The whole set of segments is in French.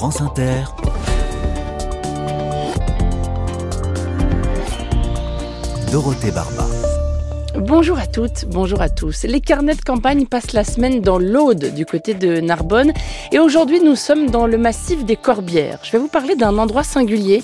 France Inter. Dorothée Barba. Bonjour à toutes, bonjour à tous. Les carnets de campagne passent la semaine dans l'Aude, du côté de Narbonne. Et aujourd'hui, nous sommes dans le massif des Corbières. Je vais vous parler d'un endroit singulier,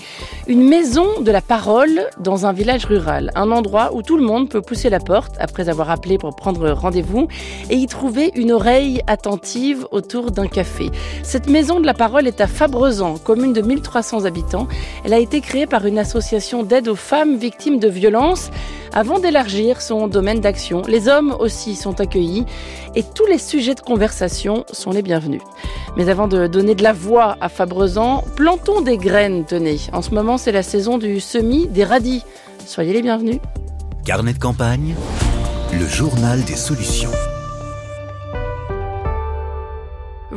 une maison de la parole dans un village rural. Un endroit où tout le monde peut pousser la porte après avoir appelé pour prendre rendez-vous et y trouver une oreille attentive autour d'un café. Cette maison de la parole est à Fabrezan, commune de 1300 habitants. Elle a été créée par une association d'aide aux femmes victimes de violences avant d'élargir son domaine d'action. Les hommes aussi sont accueillis et tous les sujets de conversation sont les bienvenus. Mais avant de donner de la voix à Fabrezan, plantons des graines, tenez. En ce moment, c'est la saison du semis des radis. Soyez les bienvenus. Carnet de campagne, le journal des solutions.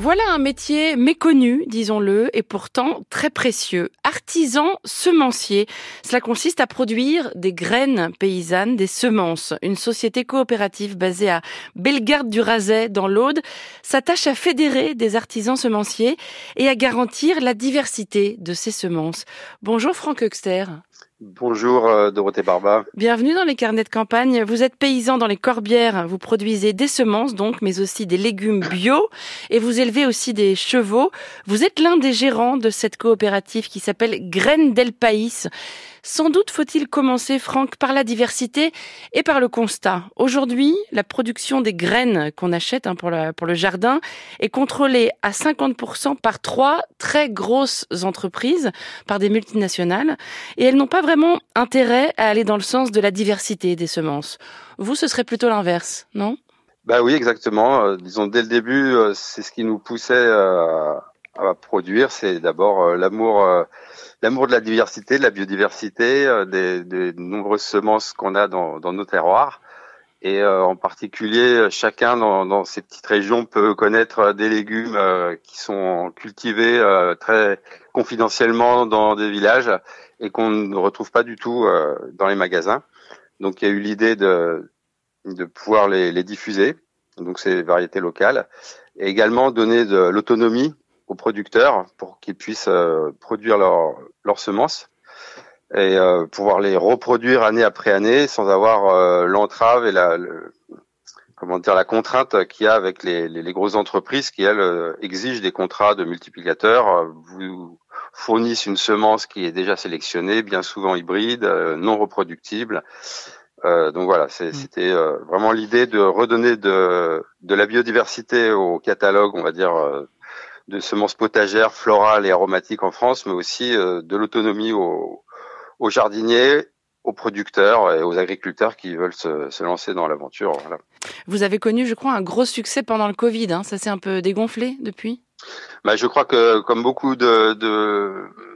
Voilà un métier méconnu, disons-le, et pourtant très précieux. Artisan semencier. Cela consiste à produire des graines paysannes, des semences. Une société coopérative basée à Bellegarde du Razet, dans l'Aude, s'attache à fédérer des artisans semenciers et à garantir la diversité de ces semences. Bonjour Franck Huxter. Bonjour euh, Dorothée Barba. Bienvenue dans les carnets de campagne. Vous êtes paysan dans les Corbières. Vous produisez des semences donc, mais aussi des légumes bio et vous élevez aussi des chevaux. Vous êtes l'un des gérants de cette coopérative qui s'appelle Graines del País. Sans doute faut-il commencer, Franck, par la diversité et par le constat. Aujourd'hui, la production des graines qu'on achète hein, pour, pour le jardin est contrôlée à 50% par trois très grosses entreprises, par des multinationales, et elles n'ont pas vraiment intérêt à aller dans le sens de la diversité des semences. Vous, ce serait plutôt l'inverse, non? Bah oui, exactement. Euh, disons dès le début, euh, c'est ce qui nous poussait euh, à produire, c'est d'abord l'amour l'amour de la diversité, de la biodiversité, euh, des, des, nombreuses semences qu'on a dans, dans, nos terroirs. Et euh, en particulier, chacun dans, dans, ces petites régions peut connaître des légumes euh, qui sont cultivés très confidentiellement dans des villages et qu'on ne retrouve pas du tout dans les magasins. Donc il y a eu l'idée de, de pouvoir les, les diffuser, donc ces variétés locales, et également donner de l'autonomie aux producteurs pour qu'ils puissent euh, produire leurs semences et euh, pouvoir les reproduire année après année sans avoir euh, l'entrave et la comment dire la contrainte qu'il y a avec les, les, les grosses entreprises qui elles exigent des contrats de multiplicateurs vous fournissent une semence qui est déjà sélectionnée bien souvent hybride non reproductible donc voilà mm. c'était vraiment l'idée de redonner de de la biodiversité au catalogue on va dire de semences potagères, florales et aromatiques en France, mais aussi euh, de l'autonomie aux, jardiniers, aux producteurs et aux agriculteurs qui veulent se, lancer dans l'aventure. Vous avez connu, je crois, un gros succès pendant le Covid. Hein. Ça s'est un peu dégonflé depuis? Bah, Je crois que comme beaucoup de,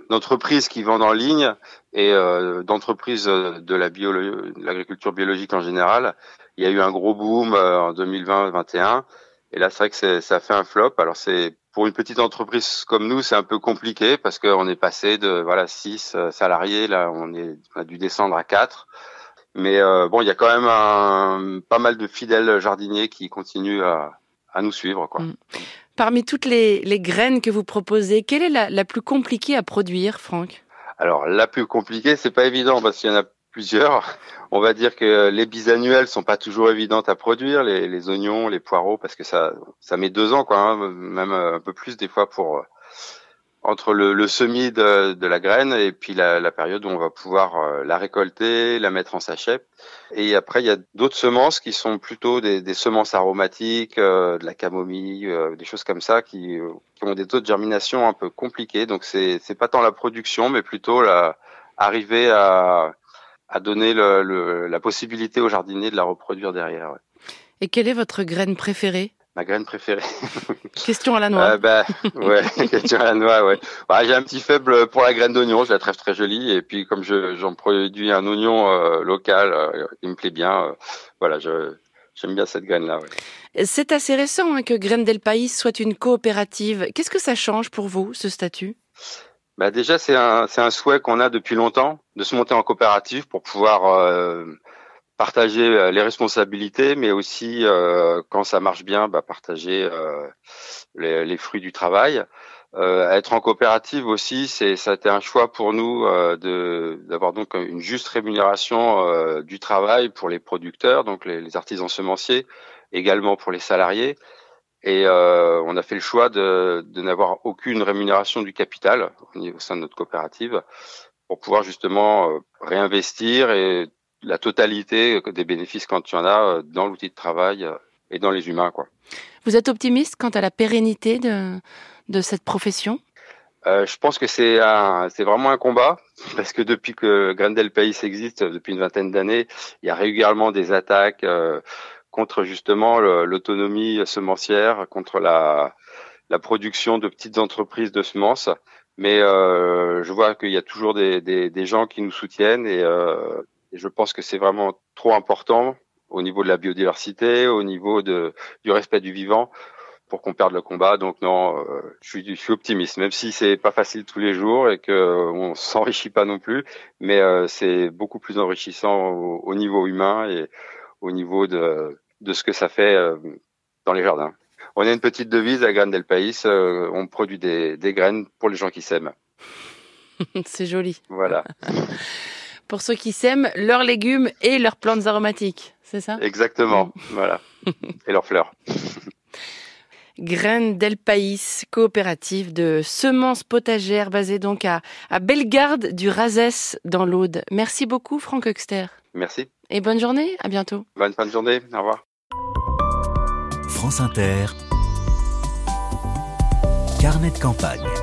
d'entreprises qui vendent en ligne et euh, d'entreprises de la bio, l'agriculture biologique en général, il y a eu un gros boom euh, en 2020-2021. Et là, c'est vrai que ça fait un flop. Alors, c'est pour une petite entreprise comme nous, c'est un peu compliqué parce qu'on est passé de voilà six euh, salariés, là on est on a dû descendre à quatre. Mais euh, bon, il y a quand même un, pas mal de fidèles jardiniers qui continuent à, à nous suivre. Quoi. Mm. Parmi toutes les, les, graines que vous proposez, quelle est la, la plus compliquée à produire, Franck? Alors la plus compliquée, c'est pas évident parce qu'il y en a plusieurs. On va dire que les bisannuelles sont pas toujours évidentes à produire, les, les oignons, les poireaux, parce que ça, ça met deux ans, quoi, hein, même un peu plus des fois pour euh, entre le, le semis de, de, la graine et puis la, la, période où on va pouvoir euh, la récolter, la mettre en sachet. Et après, il y a d'autres semences qui sont plutôt des, des semences aromatiques, euh, de la camomille, des choses comme ça, qui, qui ont des taux de germination un peu compliqués. Donc c'est c'est pas tant la production, mais plutôt la arriver à à donner le, la possibilité aux jardiniers de la reproduire derrière. Ouais. Et quelle est votre graine préférée? Ma graine préférée. question à la noix. Euh, bah, ouais, question à la noix, ouais. Bah, j'ai un petit faible pour la graine d'oignon, je la trouve très jolie. Et puis comme je, j'en produis un oignon euh, local, euh, il me plaît bien. Euh, voilà, je, j'aime bien cette graine-là. Ouais. C'est assez récent hein, que Graine del País soit une coopérative. Qu'est-ce que ça change pour vous, ce statut? Bah déjà, c'est un, un souhait qu'on a depuis longtemps de se monter en coopérative pour pouvoir euh, partager euh, les responsabilités, mais aussi euh, quand ça marche bien, bah, partager les, fruits du travail. Être en coopérative aussi, c'est ça a été un choix pour nous de d'avoir donc une juste rémunération du travail pour les producteurs, donc les, artisans semenciers, également pour les salariés. Et euh, on a fait le choix de, de n'avoir aucune rémunération du capital au sein de notre coopérative pour pouvoir justement euh, réinvestir et la totalité des bénéfices quand il y en a dans l'outil de travail et dans les humains, quoi. Vous êtes optimiste quant à la pérennité de de cette profession? Euh, je pense que c'est un, c'est vraiment un combat parce que depuis que Grendel Pays existe depuis une vingtaine d'années, il y a régulièrement des attaques euh, contre justement l'autonomie semencière, contre la, la production de petites entreprises de semences. Mais euh, je vois qu'il y a toujours des, des, des, gens qui nous soutiennent et, euh, je pense que c'est vraiment trop important au niveau de la biodiversité, au niveau de, du respect du vivant, pour qu'on perde le combat. Donc non, euh, je, suis, je, suis, optimiste, même si c'est pas facile tous les jours et que on s'enrichit pas non plus, mais euh, c'est beaucoup plus enrichissant au, niveau humain et au niveau de, de ce que ça fait euh, dans les jardins. On a une petite devise à Graines del País, euh, on produit des, des graines pour les gens qui s'aiment. c'est joli. Voilà. pour ceux qui s'aiment leurs légumes et leurs plantes aromatiques, c'est ça? Exactement, voilà. Et leurs fleurs. Graines del País, coopérative de semences potagères basée donc à, à Bellegarde du Razès dans l'Aude. Merci beaucoup Franck Huxter. Merci. Et bonne journée, à bientôt. Bonne fin de journée, au revoir. France Inter, carnet de campagne.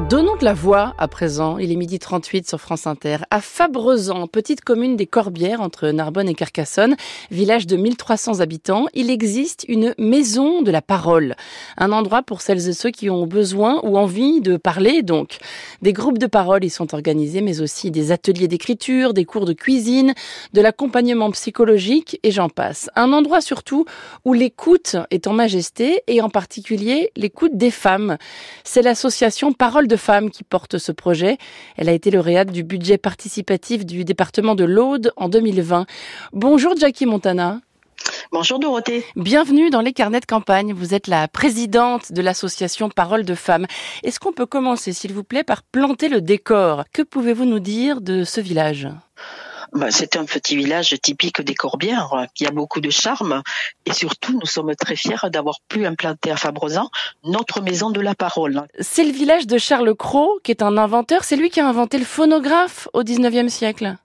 Donnons de la voix à présent, il est midi 38 sur France Inter, à Fabrezan, petite commune des Corbières entre Narbonne et Carcassonne, village de 1300 habitants, il existe une maison de la parole, un endroit pour celles et ceux qui ont besoin ou envie de parler donc. Des groupes de parole y sont organisés, mais aussi des ateliers d'écriture, des cours de cuisine, de l'accompagnement psychologique et j'en passe. Un endroit surtout où l'écoute est en majesté et en particulier l'écoute des femmes. C'est l'association Parole de femmes qui porte ce projet. Elle a été lauréate du budget participatif du département de l'Aude en 2020. Bonjour Jackie Montana. Bonjour Dorothée. Bienvenue dans les carnets de campagne. Vous êtes la présidente de l'association Parole de femmes. Est-ce qu'on peut commencer, s'il vous plaît, par planter le décor? Que pouvez-vous nous dire de ce village? Ben, c'est un petit village typique des Corbières qui a beaucoup de charme et surtout nous sommes très fiers d'avoir pu implanter à Fabrezan notre maison de la parole. C'est le village de Charles Cros qui est un inventeur, c'est lui qui a inventé le phonographe au 19e siècle.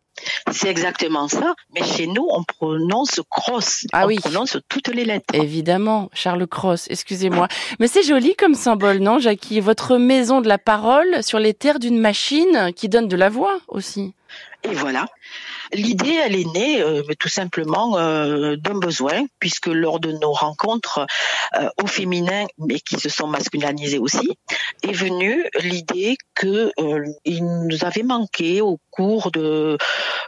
C'est exactement ça, mais chez nous, on prononce cross. Ah on oui. prononce toutes les lettres. Évidemment, Charles Cross, excusez-moi. Mais c'est joli comme symbole, non, Jackie? Votre maison de la parole sur les terres d'une machine qui donne de la voix aussi. Et voilà. L'idée, elle est née euh, tout simplement euh, d'un besoin, puisque lors de nos rencontres euh, au féminin, mais qui se sont masculinisées aussi, est venue l'idée que il nous avait manqué au cours de,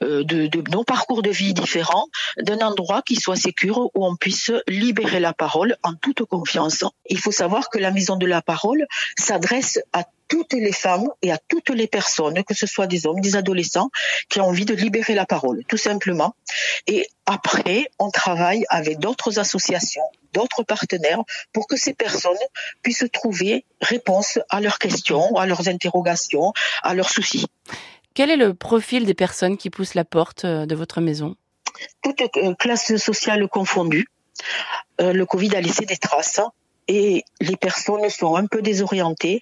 de, nos parcours de vie différents d'un endroit qui soit sécure où on puisse libérer la parole en toute confiance. Il faut savoir que la maison de la parole s'adresse à toutes les femmes et à toutes les personnes, que ce soit des hommes, des adolescents, qui ont envie de libérer la parole, tout simplement. Et après, on travaille avec d'autres associations, d'autres partenaires, pour que ces personnes puissent trouver réponse à leurs questions, à leurs interrogations, à leurs soucis. Quel est le profil des personnes qui poussent la porte de votre maison? Toutes classes sociales confondues. Euh, le Covid a laissé des traces et les personnes sont un peu désorientées,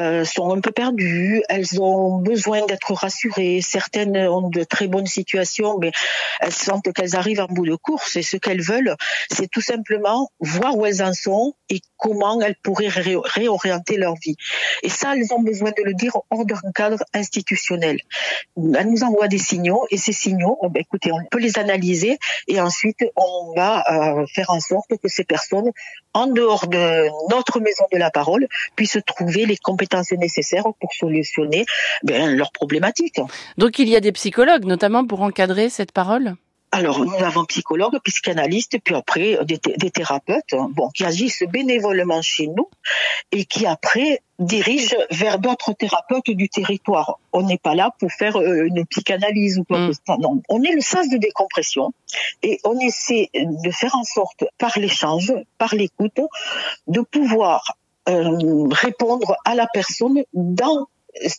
euh, sont un peu perdues, elles ont besoin d'être rassurées. Certaines ont de très bonnes situations, mais elles sentent qu'elles arrivent en bout de course et ce qu'elles veulent, c'est tout simplement voir où elles en sont et comment elles pourraient ré réorienter leur vie. Et ça, elles ont besoin de le dire hors d'un cadre institutionnel. Elles nous envoient des signaux et ces signaux, oh ben, écoutez, on peut les analyser et ensuite on va euh, faire en sorte que ces personnes, en dehors notre maison de la parole puissent trouver les compétences nécessaires pour solutionner ben, leurs problématiques. Donc il y a des psychologues, notamment pour encadrer cette parole? Alors, nous avons psychologues, psychanalystes, puis après des, des, thérapeutes, bon, qui agissent bénévolement chez nous et qui après dirigent vers d'autres thérapeutes du territoire. On n'est pas là pour faire une psychanalyse ou quoi que ce soit. Non, on est le sens de décompression et on essaie de faire en sorte, par l'échange, par l'écoute, de pouvoir euh, répondre à la personne dans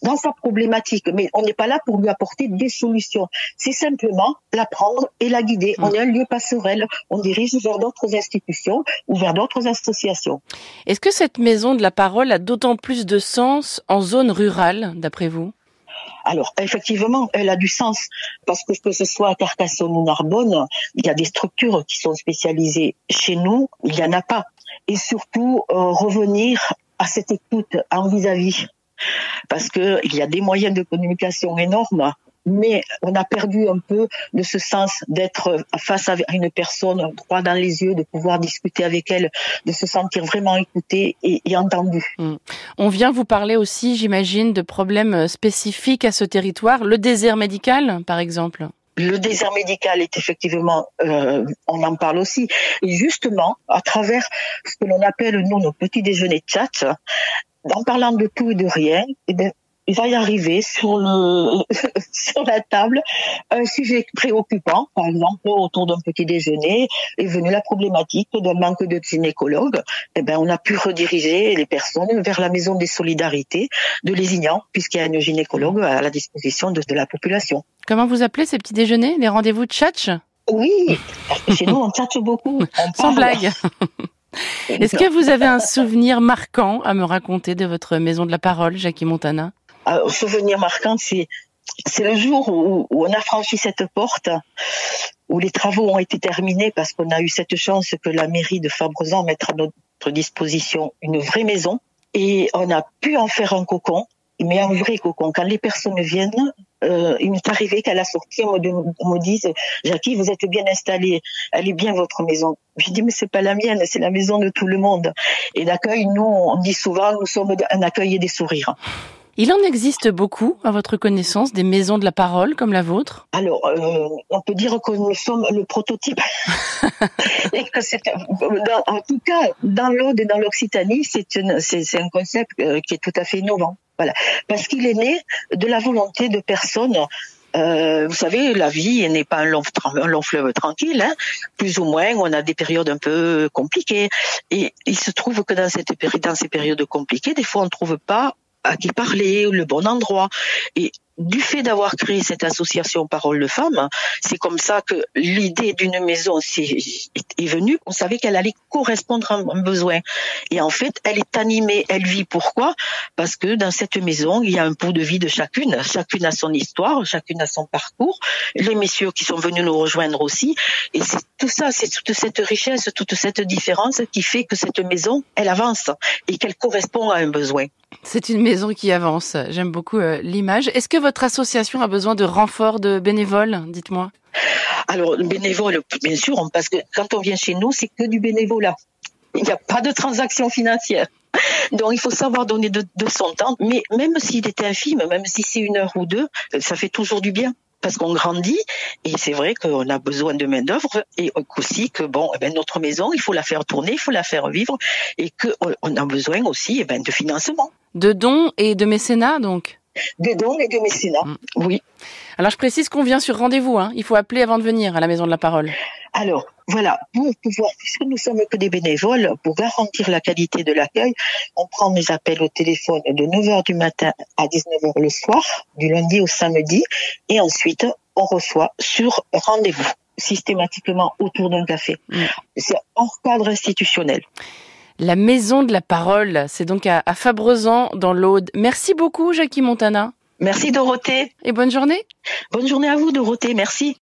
dans sa problématique, mais on n'est pas là pour lui apporter des solutions. C'est simplement la prendre et la guider. On est un lieu passerelle. On dirige vers d'autres institutions ou vers d'autres associations. Est-ce que cette maison de la parole a d'autant plus de sens en zone rurale, d'après vous? Alors, effectivement, elle a du sens parce que que ce soit à Carcassonne ou Narbonne, il y a des structures qui sont spécialisées. Chez nous, il n'y en a pas. Et surtout, euh, revenir à cette écoute en vis-à-vis parce que il y a des moyens de communication énormes mais on a perdu un peu de ce sens d'être face à une personne droit dans les yeux, de pouvoir discuter avec elle, de se sentir vraiment écouté et, entendu. Hmm. On vient vous parler aussi, j'imagine, de problèmes spécifiques à ce territoire, le désert médical, par exemple. Le désert médical est effectivement, euh, on en parle aussi, et justement à travers ce que l'on appelle nous nos petits déjeuners de chat, en parlant de tout et de rien, eh bien, il va y arriver sur le sur la table un sujet préoccupant, par exemple autour d'un petit déjeuner est venue la problématique d'un manque de gynécologues. Eh ben on a pu rediriger les personnes vers la maison des solidarités de Lézignan puisqu'il y a une gynécologue à la disposition de, de la population. Comment vous appelez ces petits déjeuners Les rendez-vous de tchatch? Oui, chez nous on tchatche beaucoup. Sans blague. Est-ce que vous avez un souvenir marquant à me raconter de votre maison de la parole, Jackie Montana? Un souvenir marquant, c'est c'est le jour où, on a franchi cette porte, où les travaux ont été terminés parce qu'on a eu cette chance que la mairie de Fabrezan mette à notre disposition une vraie maison et on a pu en faire un cocon mais un vrai. Quand les personnes viennent, euh, il m'est arrivé qu'à la sortie, on me, dise, Jackie, vous êtes bien installée, elle est bien votre maison. Je dis, mais c'est pas la mienne, c'est la maison de tout le monde. Et d'accueil, nous, on dit souvent, nous sommes un accueil et des sourires. Il en existe beaucoup, à votre connaissance, des maisons de la parole comme la vôtre? Alors, euh, on peut dire que nous sommes le prototype. et que c'est, en tout cas, dans l'Aude et dans l'Occitanie, c'est, un concept euh, qui est tout à fait innovant. Voilà, parce qu'il est né de la volonté de personnes euh, vous savez, la vie n'est pas un long, un long fleuve tranquille. Hein. Plus ou moins, on a des périodes un peu compliquées. Et il se trouve que dans, cette, dans ces périodes compliquées, des fois, on ne trouve pas à qui parler, le bon endroit. Et du fait d'avoir créé cette association Parole de Femmes, c'est comme ça que l'idée d'une maison est, venue. On savait qu'elle allait correspondre à un besoin. Et en fait, elle est animée, elle vit. Pourquoi? Parce que dans cette maison, il y a un pot de vie de chacune. Chacune a son histoire, chacune a son parcours. Les messieurs qui sont venus nous rejoindre aussi. Et c'est tout ça, c'est toute cette richesse, toute cette différence qui fait que cette maison, elle avance et qu'elle correspond à un besoin. C'est une maison qui avance. J'aime beaucoup euh, l'image. Est-ce que votre association a besoin de renfort de bénévoles Dites-moi? Alors, bénévoles, bien sûr, parce que quand on vient chez nous, c'est que du bénévolat. Il n'y a pas de transaction financière. Donc il faut savoir donner de, son temps, mais même s'il est infime, même si c'est une heure ou deux, ça fait toujours du bien parce qu'on grandit et c'est vrai qu'on a besoin de main d'œuvre et aussi que bon, eh ben, notre maison, il faut la faire tourner, il faut la faire vivre et qu'on a besoin aussi eh ben, de financement. De dons et de mécénat donc? De dons et de mécénat. Mm. Oui. Alors je précise qu'on vient sur rendez-vous. Hein. Il faut appeler avant de venir à la Maison de la Parole. Alors voilà, pour pouvoir, puisque nous sommes que des bénévoles, pour garantir la qualité de l'accueil, on prend des appels au téléphone de 9h du matin à 19h le soir, du lundi au samedi, et ensuite on reçoit sur rendez-vous systématiquement autour d'un café. Mm. C'est hors cadre institutionnel. La Maison de la Parole, c'est donc à, à Fabrezan, dans l'Aude. Merci beaucoup, Jackie Montana. Merci, Dorothée. Et bonne journée. Bonne journée à vous, Dorothée. Merci.